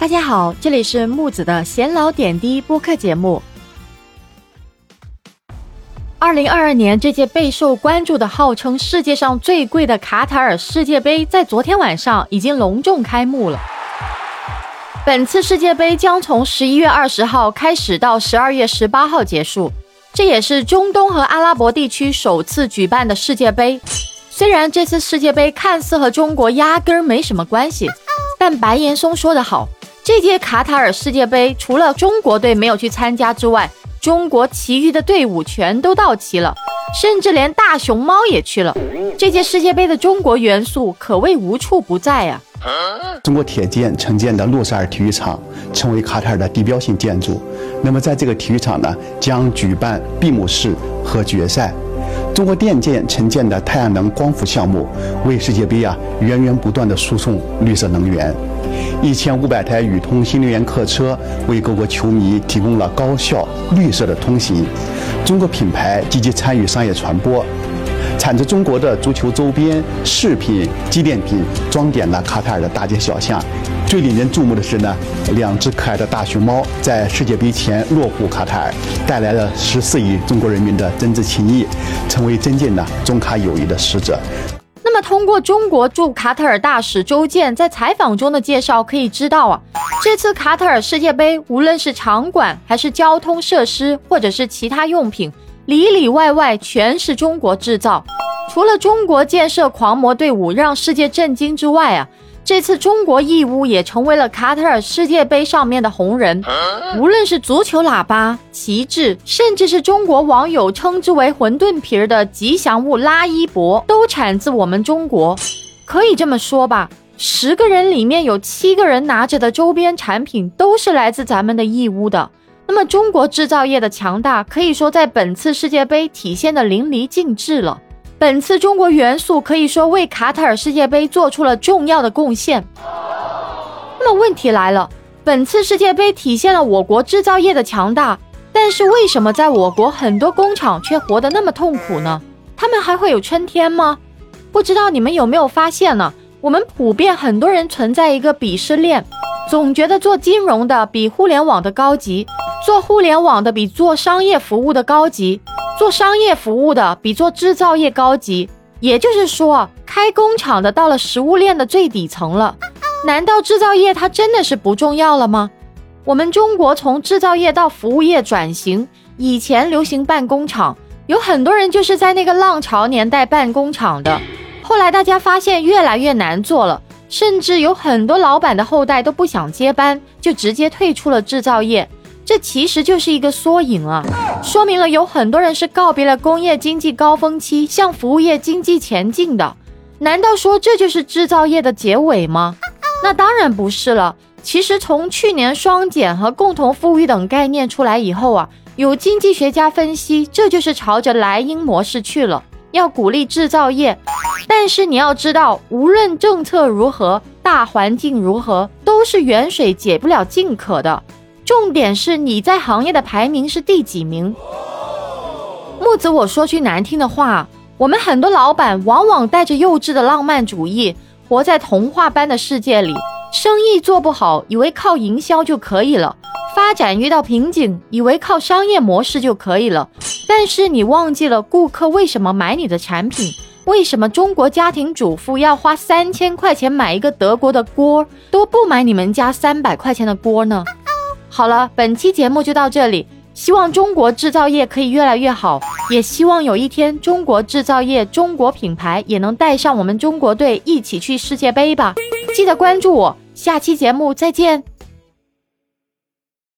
大家好，这里是木子的闲聊点滴播客节目。二零二二年这届备受关注的、号称世界上最贵的卡塔尔世界杯，在昨天晚上已经隆重开幕了。本次世界杯将从十一月二十号开始到十二月十八号结束，这也是中东和阿拉伯地区首次举办的世界杯。虽然这次世界杯看似和中国压根儿没什么关系，但白岩松说得好，这届卡塔尔世界杯除了中国队没有去参加之外，中国其余的队伍全都到齐了，甚至连大熊猫也去了。这届世界杯的中国元素可谓无处不在啊！中国铁建承建的洛塞尔体育场成为卡塔尔的地标性建筑。那么，在这个体育场呢，将举办闭幕式和决赛。中国电建承建的太阳能光伏项目为世界杯啊源源不断的输送绿色能源。一千五百台宇通新能源客车为各国球迷提供了高效绿色的通行。中国品牌积极参与商业传播，产自中国的足球周边、饰品、纪念品装点了卡塔尔的大街小巷。最令人注目的是呢，两只可爱的大熊猫在世界杯前落户卡塔尔，带来了十四亿中国人民的真挚情谊，成为增进了中卡友谊的使者。那么，通过中国驻卡塔尔大使周健在采访中的介绍，可以知道啊，这次卡塔尔世界杯，无论是场馆还是交通设施，或者是其他用品，里里外外全是中国制造。除了中国建设狂魔队伍让世界震惊之外啊。这次中国义乌也成为了卡塔尔世界杯上面的红人，无论是足球喇叭、旗帜，甚至是中国网友称之为“馄饨皮儿”的吉祥物拉伊伯，都产自我们中国。可以这么说吧，十个人里面有七个人拿着的周边产品都是来自咱们的义乌的。那么，中国制造业的强大，可以说在本次世界杯体现的淋漓尽致了。本次中国元素可以说为卡塔尔世界杯做出了重要的贡献。那么问题来了，本次世界杯体现了我国制造业的强大，但是为什么在我国很多工厂却活得那么痛苦呢？他们还会有春天吗？不知道你们有没有发现呢？我们普遍很多人存在一个鄙视链，总觉得做金融的比互联网的高级，做互联网的比做商业服务的高级。做商业服务的比做制造业高级，也就是说，开工厂的到了食物链的最底层了。难道制造业它真的是不重要了吗？我们中国从制造业到服务业转型，以前流行办工厂，有很多人就是在那个浪潮年代办工厂的。后来大家发现越来越难做了，甚至有很多老板的后代都不想接班，就直接退出了制造业。这其实就是一个缩影啊，说明了有很多人是告别了工业经济高峰期，向服务业经济前进的。难道说这就是制造业的结尾吗？那当然不是了。其实从去年双减和共同富裕等概念出来以后啊，有经济学家分析，这就是朝着莱茵模式去了，要鼓励制造业。但是你要知道，无论政策如何，大环境如何，都是远水解不了近渴的。重点是你在行业的排名是第几名？木子，我说句难听的话，我们很多老板往往带着幼稚的浪漫主义，活在童话般的世界里。生意做不好，以为靠营销就可以了；发展遇到瓶颈，以为靠商业模式就可以了。但是你忘记了，顾客为什么买你的产品？为什么中国家庭主妇要花三千块钱买一个德国的锅，都不买你们家三百块钱的锅呢？好了，本期节目就到这里。希望中国制造业可以越来越好，也希望有一天中国制造业、中国品牌也能带上我们中国队一起去世界杯吧。记得关注我，下期节目再见。